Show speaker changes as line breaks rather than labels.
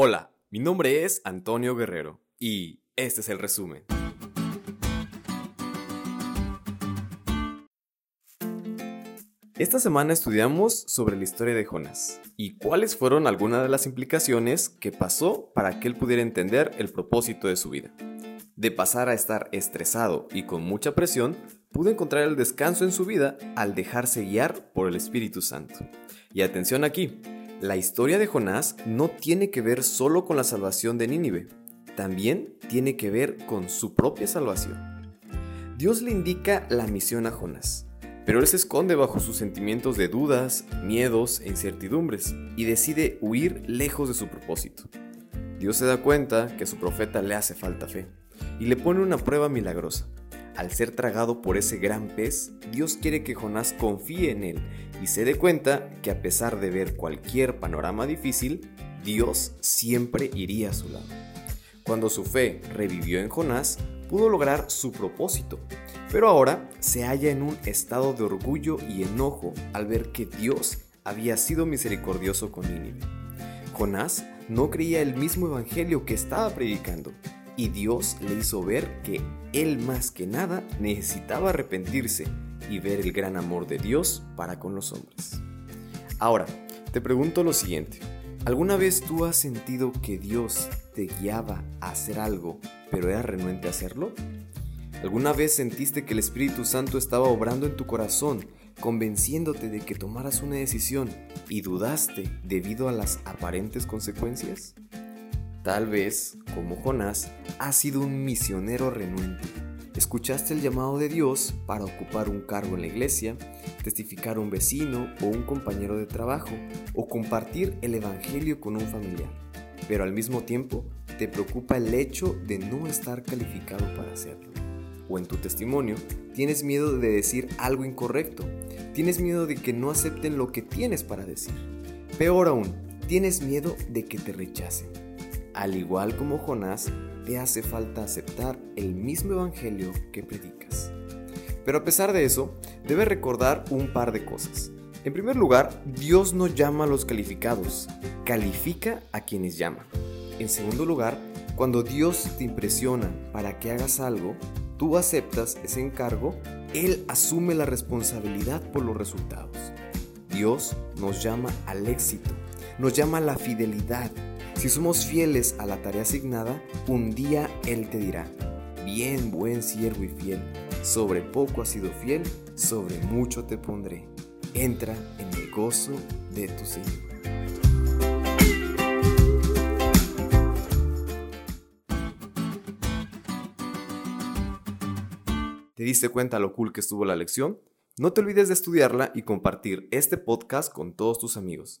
Hola, mi nombre es Antonio Guerrero y este es el resumen. Esta semana estudiamos sobre la historia de Jonás y cuáles fueron algunas de las implicaciones que pasó para que él pudiera entender el propósito de su vida. De pasar a estar estresado y con mucha presión, pudo encontrar el descanso en su vida al dejarse guiar por el Espíritu Santo. Y atención aquí, la historia de Jonás no tiene que ver solo con la salvación de Nínive, también tiene que ver con su propia salvación. Dios le indica la misión a Jonás, pero él se esconde bajo sus sentimientos de dudas, miedos e incertidumbres y decide huir lejos de su propósito. Dios se da cuenta que a su profeta le hace falta fe y le pone una prueba milagrosa. Al ser tragado por ese gran pez, Dios quiere que Jonás confíe en él y se dé cuenta que a pesar de ver cualquier panorama difícil, Dios siempre iría a su lado. Cuando su fe revivió en Jonás, pudo lograr su propósito, pero ahora se halla en un estado de orgullo y enojo al ver que Dios había sido misericordioso con Nínive. Jonás no creía el mismo evangelio que estaba predicando, y Dios le hizo ver que él más que nada necesitaba arrepentirse y ver el gran amor de Dios para con los hombres. Ahora, te pregunto lo siguiente. ¿Alguna vez tú has sentido que Dios te guiaba a hacer algo, pero era renuente a hacerlo? ¿Alguna vez sentiste que el Espíritu Santo estaba obrando en tu corazón, convenciéndote de que tomaras una decisión y dudaste debido a las aparentes consecuencias? Tal vez, como Jonás, has sido un misionero renuente. Escuchaste el llamado de Dios para ocupar un cargo en la iglesia, testificar a un vecino o un compañero de trabajo, o compartir el Evangelio con un familiar. Pero al mismo tiempo, te preocupa el hecho de no estar calificado para hacerlo o en tu testimonio, tienes miedo de decir algo incorrecto. Tienes miedo de que no acepten lo que tienes para decir. Peor aún, tienes miedo de que te rechacen. Al igual como Jonás, te hace falta aceptar el mismo evangelio que predicas. Pero a pesar de eso, debes recordar un par de cosas. En primer lugar, Dios no llama a los calificados, califica a quienes llama. En segundo lugar, cuando Dios te impresiona para que hagas algo, tú aceptas ese encargo, Él asume la responsabilidad por los resultados. Dios nos llama al éxito, nos llama a la fidelidad. Si somos fieles a la tarea asignada, un día Él te dirá, bien buen siervo y fiel, sobre poco has sido fiel, sobre mucho te pondré. Entra en el gozo de tu Señor. ¿Te diste cuenta lo cool que estuvo la lección? No te olvides de estudiarla y compartir este podcast con todos tus amigos.